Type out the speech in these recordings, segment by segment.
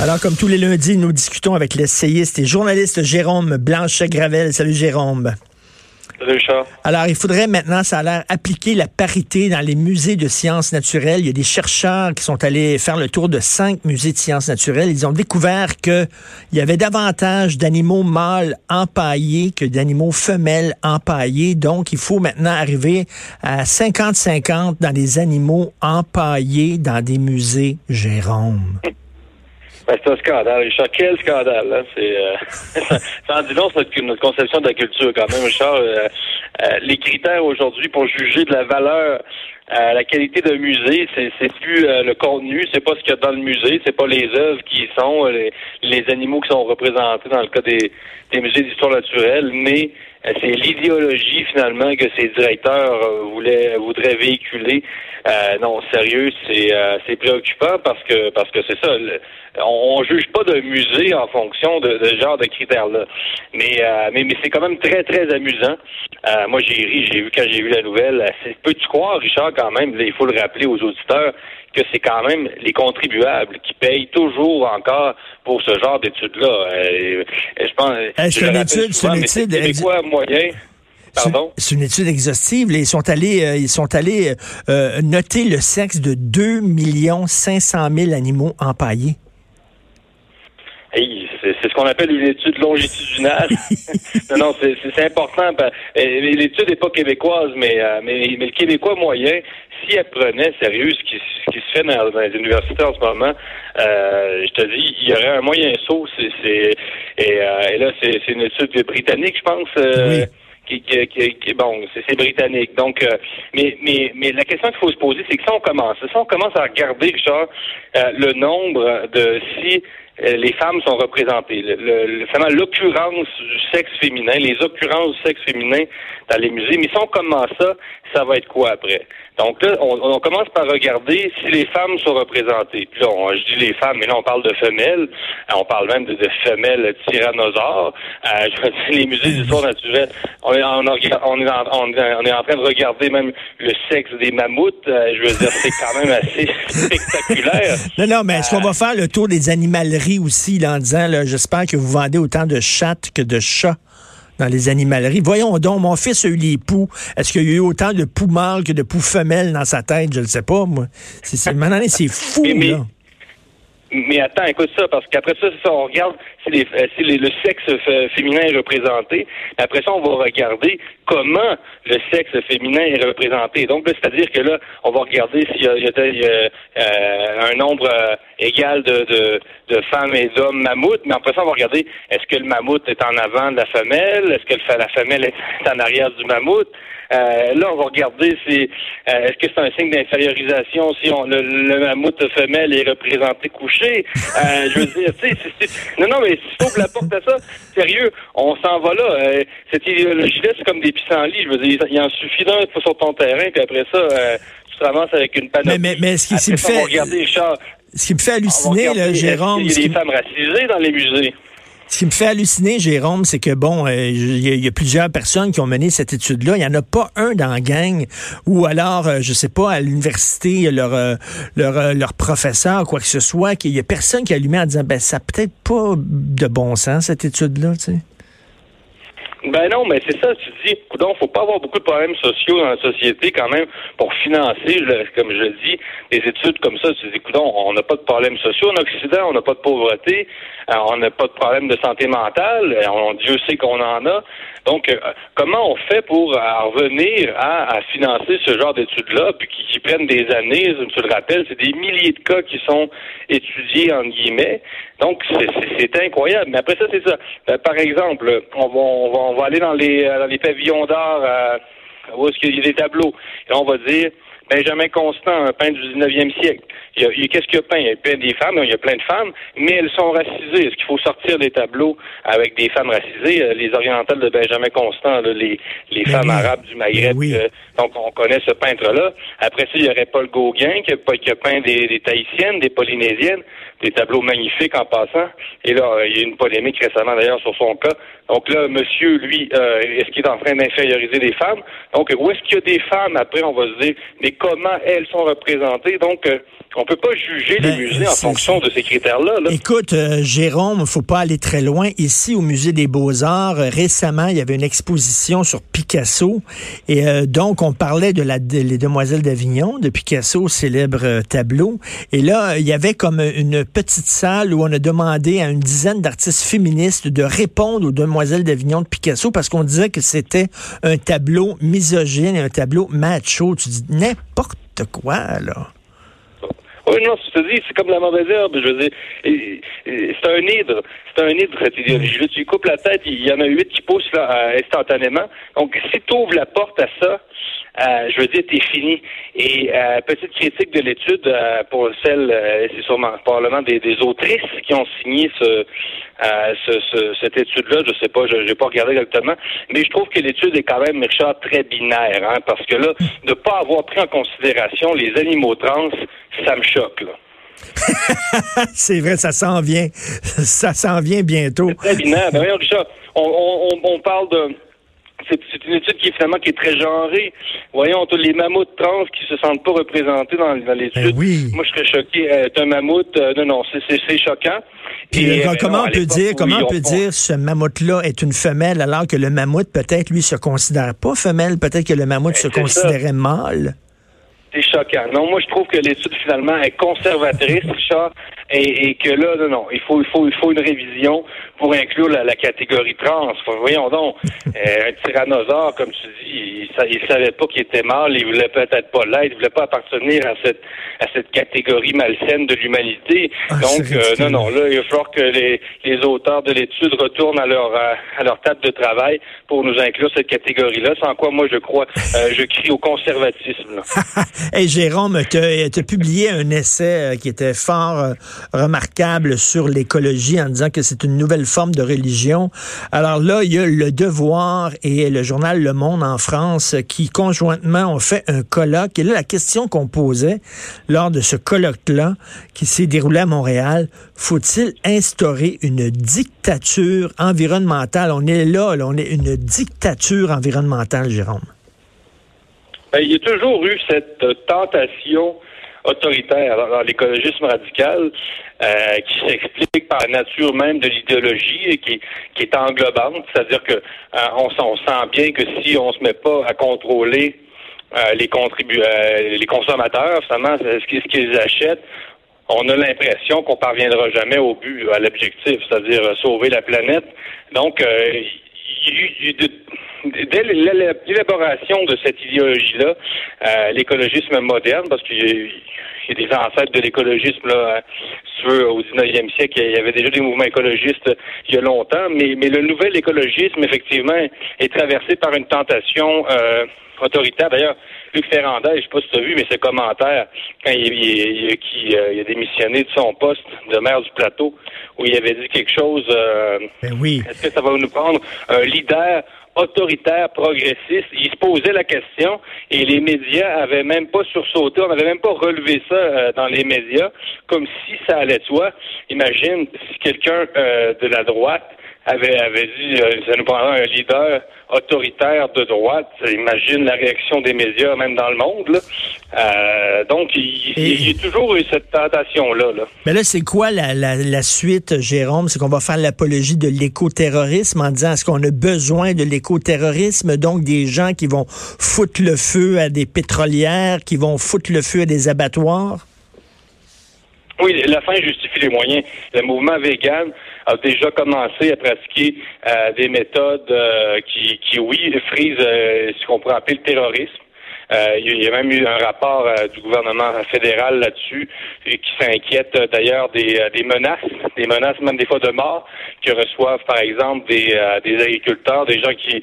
Alors, comme tous les lundis, nous discutons avec l'essayiste et journaliste Jérôme Blanchet-Gravel. Salut Jérôme. Alors, il faudrait maintenant, ça a l'air, appliquer la parité dans les musées de sciences naturelles. Il y a des chercheurs qui sont allés faire le tour de cinq musées de sciences naturelles. Ils ont découvert qu'il y avait davantage d'animaux mâles empaillés que d'animaux femelles empaillés. Donc, il faut maintenant arriver à 50-50 dans les animaux empaillés dans des musées, Jérôme. Ben, c'est un scandale, Richard. Quel scandale, hein? C'est, euh, ça en dit long sur notre, conception de la culture, quand même, Richard. Euh, euh, les critères aujourd'hui pour juger de la valeur, la qualité d'un musée, c'est, c'est plus le contenu, c'est pas ce qu'il y a dans le musée, c'est pas les œuvres qui sont, les, les, animaux qui sont représentés dans le cas des, des musées d'histoire naturelle, mais c'est l'idéologie finalement que ces directeurs voulaient voudraient véhiculer. non, sérieux, c'est c'est préoccupant parce que parce que c'est ça on, juge pas d'un musée en fonction de, ce genre de critères-là. Mais, euh, mais, mais c'est quand même très, très amusant. Euh, moi, j'ai ri, j'ai vu quand j'ai vu la nouvelle. Peux-tu croire, Richard, quand même, il faut le rappeler aux auditeurs, que c'est quand même les contribuables qui payent toujours encore pour ce genre d'études-là. Euh, je pense. C'est une étude, c'est une étude. quoi moyen? C'est une étude exhaustive. Ils sont allés, ils sont allés noter le sexe de 2 500 000 animaux empaillés c'est ce qu'on appelle une étude longitudinale. non, non, c'est important. L'étude n'est pas québécoise, mais, euh, mais, mais, le Québécois moyen, si elle prenait sérieux ce qui, ce qui se fait dans, les universités en ce moment, euh, je te dis, il y aurait un moyen saut. C'est, et, euh, et, là, c'est une étude britannique, je pense. Euh, Qui, qui, qui, bon, c'est britannique. Donc, euh, mais, mais, mais la question qu'il faut se poser, c'est que si on commence, si on commence à regarder, genre, euh, le nombre de si euh, les femmes sont représentées. Le, le, l'occurrence du sexe féminin, les occurrences du sexe féminin dans les musées. Mais si on commence ça, ça va être quoi après? Donc là, on, commence par regarder si les femmes sont représentées. Puis là, on, je dis les femmes, mais là, on parle de femelles. Euh, on parle même de, femelles tyrannosaures. Euh, je veux dire, les musées d'histoire naturelle. On est, on, est en, on, est en, train de regarder même le sexe des mammouths. Euh, je veux dire, c'est quand même assez spectaculaire. Non, non, mais est-ce qu'on va faire le tour des animaleries aussi, là, en disant, j'espère que vous vendez autant de chattes que de chats? Dans les animaleries. Voyons donc, mon fils a eu les poux. Est-ce qu'il y a eu autant de poux mâles que de poux femelles dans sa tête? Je ne sais pas, moi. C'est, c'est fou, là. Mais attends, écoute ça, parce qu'après ça, ça, on regarde si, les, euh, si le sexe féminin est représenté. Après ça, on va regarder comment le sexe féminin est représenté. Donc, c'est-à-dire que là, on va regarder s'il y a, euh, un nombre euh, égal de, de, de, femmes et d'hommes mammouths. Mais après ça, on va regarder est-ce que le mammouth est en avant de la femelle, est-ce que la femelle est en arrière du mammouth? Euh, là, on va regarder si euh, est-ce que c'est un signe d'infériorisation si on, le, le, mammouth femelle est représenté couché? Euh, je veux dire, tu sais, non, non, mais si tu ouvres la porte à ça, sérieux, on s'en va là. Euh, cette idéologie-là, c'est comme des pissenlits. Je veux dire, il en suffit d'un sur ton terrain, puis après ça, tu te ramasses avec une panoplie. Mais, mais, mais ce qui, me fait... Ce qui me fait halluciner, là, Jérôme... Il y a des femmes racisées dans les musées. Ce qui me fait halluciner, Jérôme, c'est que bon, euh, il y, a plusieurs personnes qui ont mené cette étude-là. Il n'y en a pas un dans la gang ou alors, euh, je sais pas, à l'université, leur, euh, leur, leur professeur, quoi que ce soit, qu'il y a personne qui a allumé en disant, ben, ça peut-être pas de bon sens, cette étude-là, tu sais. Ben non, mais c'est ça, tu dis, donc faut pas avoir beaucoup de problèmes sociaux dans la société quand même pour financer, comme je dis, des études comme ça. Tu dis, on n'a pas de problèmes sociaux en Occident, on n'a pas de pauvreté, euh, on n'a pas de problème de santé mentale, euh, on, Dieu sait qu'on en a. Donc, euh, comment on fait pour revenir à, financer ce genre d'études-là, puis qui, prennent des années, tu le rappelles, c'est des milliers de cas qui sont étudiés, en guillemets. Donc, c'est incroyable. Mais après ça, c'est ça. par exemple, on va, on va on va aller dans les, euh, dans les pavillons d'art euh, où est-ce qu'il y a des tableaux. Et on va dire Benjamin Constant, un peintre du 19e siècle. Il y a, qu'est-ce qu'il a peint? Il a plein des femmes, il y a plein de femmes, mais elles sont racisées. Est-ce qu'il faut sortir des tableaux avec des femmes racisées? Euh, les orientales de Benjamin Constant, les, les femmes arabes du Maghreb, donc on connaît ce peintre-là. Après ça, il y aurait Paul Gauguin qui a, qui a peint des, des Tahitiennes, des Polynésiennes des tableaux magnifiques en passant. Et là, euh, il y a eu une polémique récemment d'ailleurs sur son cas. Donc là, monsieur, lui, euh, est-ce qu'il est en train d'inférioriser les femmes? Donc, où est-ce qu'il y a des femmes? Après, on va se dire, mais comment elles sont représentées? Donc, euh, On peut pas juger les ben, musées en fonction de ces critères-là. Écoute, euh, Jérôme, faut pas aller très loin. Ici, au musée des Beaux-Arts, euh, récemment, il y avait une exposition sur Picasso. Et euh, donc, on parlait de la les Demoiselles d'Avignon, de Picasso, célèbre tableau. Et là, il y avait comme une petite salle où on a demandé à une dizaine d'artistes féministes de répondre aux Demoiselles d'Avignon de Picasso parce qu'on disait que c'était un tableau misogyne et un tableau macho. Tu dis n'importe quoi, là. Oui, non, je te dis, c'est comme la mauvaise herbe. Je veux dire, c'est un hydre. C'est un hydre, cette idéologie-là. Tu coupes la tête, il y en a huit qui poussent là, instantanément. Donc, si tu ouvres la porte à ça, euh, je veux dire, t'es fini. Et euh, petite critique de l'étude euh, pour celle, c'est sûrement probablement des, des, autrices qui ont signé ce, ce, cette étude-là. Je sais pas, je n'ai pas regardé exactement, mais je trouve que l'étude est quand même, Richard, très binaire, hein, parce que là, de pas avoir pris en considération les animaux trans, ça me choque. Là. c'est vrai, ça s'en vient. Ça s'en vient bientôt. Très binaire. Ben, Richard, on, on, on parle de c'est une étude qui est finalement qui est très genrée. Voyons, tous les mammouths trans qui se sentent pas représentés dans, dans l'étude. Ben Moi, je serais choqué. Euh, un mammouth, euh, non, non, c'est choquant. Puis, euh, comment on peut dire, comment on peut dire ce mammouth-là est une femelle alors que le mammouth peut-être lui se considère pas femelle, peut-être que le mammouth ben, se considérait mâle? C'est choquant. Non, moi je trouve que l'étude finalement est conservatrice, Richard, et, et, que là, non, non, il faut, il faut, il faut une révision pour inclure la, catégorie trans. Voyons donc, euh, un tyrannosaure, comme tu dis, il, il savait pas qu'il était mâle, il voulait peut-être pas l'être, il voulait pas appartenir à cette à cette catégorie malsaine de l'humanité. Ah, donc, euh, non, non, là, il va falloir que les, les auteurs de l'étude retournent à leur à leur table de travail pour nous inclure cette catégorie-là. Sans quoi, moi, je crois, euh, je crie au conservatisme. hey, Jérôme, tu as, publié un essai qui était fort remarquable sur l'écologie en disant que c'est une nouvelle forme de religion. Alors là, il y a Le Devoir et le journal Le Monde en France qui conjointement ont fait un colloque. Et là, la question qu'on posait lors de ce colloque-là, qui s'est déroulé à Montréal, faut-il instaurer une dictature environnementale? On est là, là on est une dictature environnementale, Jérôme. Ben, il y a toujours eu cette tentation autoritaire dans l'écologisme radical euh, qui s'explique par la nature même de l'idéologie et qui, qui est englobante, c'est-à-dire que euh, on, sent bien que si on se met pas à contrôler euh, les contribu les consommateurs, finalement, ce qu'ils achètent, on a l'impression qu'on parviendra jamais au but, à l'objectif, c'est-à-dire sauver la planète. Donc, dès l'élaboration de cette idéologie-là, l'écologisme moderne, parce qu'il y a des ancêtres de l'écologisme là, si tu veux, au 19e siècle, il y avait déjà des mouvements écologistes il y a longtemps, mais, mais le nouvel écologisme, effectivement, est traversé par une tentation euh, autoritaire. D'ailleurs, Luc Ferrandez, je ne sais pas si tu as vu, mais ses commentaires, quand il, il, il, euh, a démissionné de son poste de maire du plateau, où il avait dit quelque chose. Euh, ben oui. Est-ce que ça va nous prendre un leader autoritaire, progressiste. Il se posait la question et les médias avaient même pas sursauté, on n'avait même pas relevé ça euh, dans les médias, comme si ça allait de soi. Imagine si quelqu'un euh, de la droite avait, avait dit euh, ça nous prendrait un leader autoritaire de droite. Imagine la réaction des médias, même dans le monde. Euh, donc, il, y a toujours eu cette tentation-là. Là. Mais là, c'est quoi la, la, la, suite, Jérôme? C'est qu'on va faire l'apologie de l'écoterrorisme en disant est-ce qu'on a besoin de l'écoterrorisme? Donc, des gens qui vont foutre le feu à des pétrolières, qui vont foutre le feu à des abattoirs? Oui, la fin justifie les moyens. Le mouvement vegan a déjà commencé à pratiquer euh, des méthodes euh, qui, qui, oui, frisent euh, ce qu'on pourrait appeler le terrorisme. il y a même eu un rapport du gouvernement fédéral là-dessus qui s'inquiète d'ailleurs des, des, menaces, des menaces même des fois de mort que reçoivent par exemple des, des agriculteurs, des gens qui,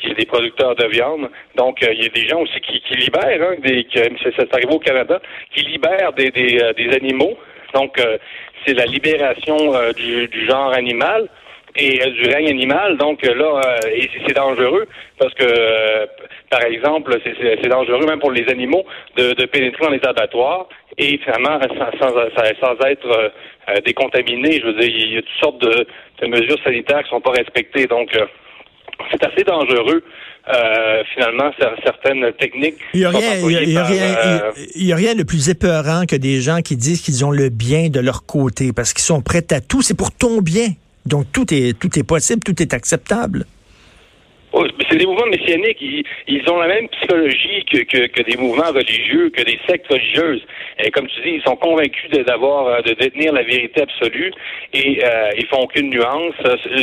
qui des producteurs de viande. Donc il y a des gens aussi qui, qui libèrent, hein, des, qui, ça arrive au Canada, qui libèrent des, des, des animaux donc, euh, c'est la libération euh, du, genre animal et euh, du règne animal. Donc là, et c'est dangereux parce que, par exemple, c'est dangereux même pour les animaux de, pénétrer dans les abattoirs et finalement sans, être décontaminés. Je veux dire, il y a toutes sortes de, mesures sanitaires qui sont pas respectées. Donc, c'est assez dangereux euh, finalement certaines techniques. Il n'y a, rien, il a, rien de plus épeurant que des gens qui disent qu'ils ont le bien de leur côté parce qu'ils sont prêts à tout. C'est pour ton bien. Donc tout est tout est possible, tout est acceptable. C'est des mouvements messianiques. Ils, ont la même psychologie que, que, des mouvements religieux, que des sectes religieuses. Et comme tu dis, ils sont convaincus d'avoir, euh, de, détenir la vérité absolue et euh, ils font aucune nuance.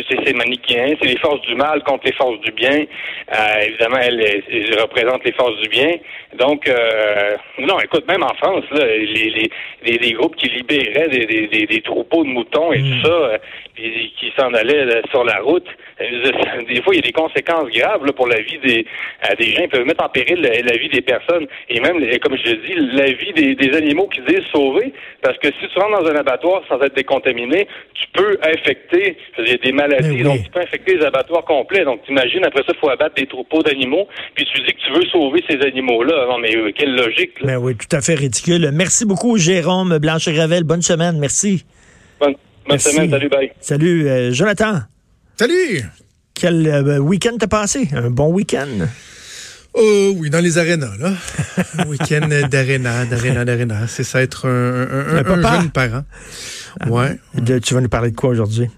C'est manichéen, c'est les forces du mal contre les forces du bien. Euh, évidemment, elles, elles, représentent les forces du bien. Donc, euh, non, écoute, même en France, là, les, les, les, groupes qui libéraient des, des, des, troupeaux de moutons et tout mm. ça, qui s'en allaient sur la route, des fois, il y a des conséquences graves là, pour la vie des, euh, des gens. Ils peuvent mettre en péril la, vie des personnes et même, comme je le dis, la vie des, des animaux qu'ils disent sauver. Parce que si tu rentres dans un abattoir sans être décontaminé, tu peux infecter il y a des maladies, donc tu peux infecter les abattoirs complets. Donc, t'imagines, après ça, il faut abattre des troupeaux d'animaux, puis tu dis que tu veux sauver ces animaux-là. Non, mais euh, quelle logique. Là. Ben oui, tout à fait ridicule. Merci beaucoup, Jérôme Blanchet-Gravel. Bonne semaine. Merci. Bonne, semaine. Salut, bye. Salut, euh, Jonathan. Salut! Quel euh, week-end t'as passé? Un bon week-end? Oh oui, dans les arénas, là. week-end d'aréna, d'aréna, d'aréna. C'est ça être un, un, jeune parent. Ah, ouais. tu vas nous parler de quoi aujourd'hui?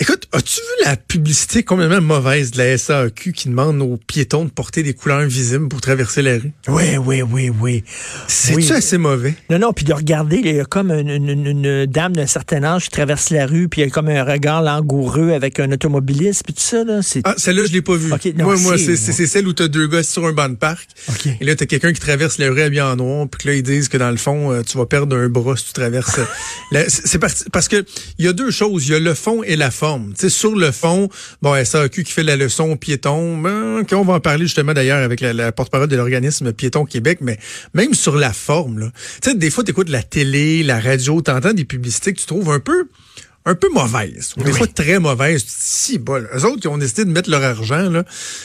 Écoute, as-tu vu la publicité complètement mauvaise de la SAQ qui demande aux piétons de porter des couleurs invisibles pour traverser la rue? Oui, oui, oui, oui. C'est-tu assez mauvais? Non, non, puis de regarder, il y a comme une, dame d'un certain âge qui traverse la rue, puis il y a comme un regard langoureux avec un automobiliste, puis tout ça, là. Ah, celle-là, je l'ai pas vue. moi, moi c'est celle où tu as deux gars sur un banc de parc. Et là, tu as quelqu'un qui traverse la rue habillé en noir, puis que là, ils disent que dans le fond, euh, tu vas perdre un bras si tu traverses. c'est parce que il y a deux choses. Il y a le fond et la forme sur le fond, bon, SAQ qui fait la leçon aux piétons, ben, on va en parler justement d'ailleurs avec la, porte-parole de l'organisme Piéton Québec, mais même sur la forme, là. Des fois, tu la télé, la radio, tu des publicités que tu trouves un peu un peu mauvaises, des fois très mauvaises. Si, bol. Eux autres qui ont décidé de mettre leur argent, là,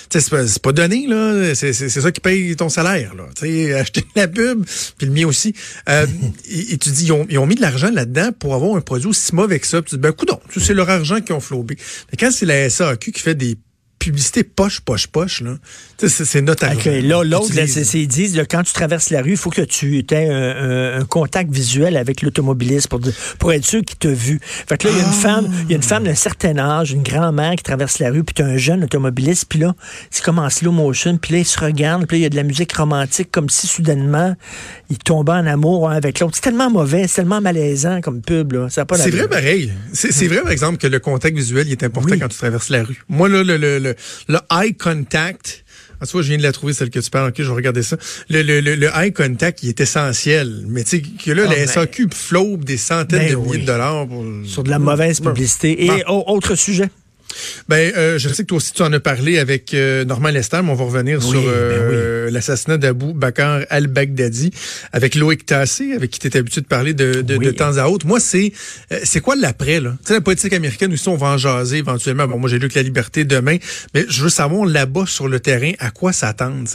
c'est pas, pas donné, là. C'est ça qui paye ton salaire, là. sais, acheter la pub, puis le mien aussi. Euh, et, tu dis, ils ont, ils ont mis de l'argent là-dedans pour avoir un produit aussi mauvais que ça. Puis tu dis, ben, coudon, c'est leur argent qui ont flobé. Mais quand c'est la SAQ qui fait des publicité poche, poche, poche. Là. C'est notre okay, Là, l'autre, c'est ils disent, quand tu traverses la rue, il faut que tu aies un, contact visuel avec l'automobiliste pour, pour être sûr qu'il t'a vu. Fait que là, il y a une femme, il y a une femme d'un certain âge, une grand-mère qui traverse la rue, puis tu as un jeune automobiliste, puis là, c'est comme en slow motion, puis là, il se regarde, puis là, il y a de la musique romantique, comme si soudainement, il tombait en amour avec l'autre. C'est tellement mauvais, c'est tellement malaisant comme pub. Là. C'est vrai pareil. C'est vrai, par exemple, que le contact visuel il est important quand tu traverses la rue. Moi, là, le, le, le, eye contact, en tout cas, je viens de la trouver, celle que tu parles. OK, je vais regarder ça. Le, le, le, eye contact, il est essentiel. Mais tu sais, que là, oh, la SAQ flobe des centaines ben de milliers de dollars. Pour... Sur de la mauvaise publicité. Et autre sujet. Ben, euh, je sais que toi aussi tu en as parlé avec euh, Normand Lester, mais on va revenir sur ben euh, l'assassinat d'Abou Bakar al-Baghdadi avec Loïc Tassé, avec qui tu es habitué de parler de, de, temps à autre. Moi, c'est euh, c'est quoi l'après là? Tu sais, la politique américaine aussi, on va en jaser éventuellement. Bon, moi j'ai lu que la liberté demain, mais je veux savoir là-bas sur le terrain à quoi s'attendre.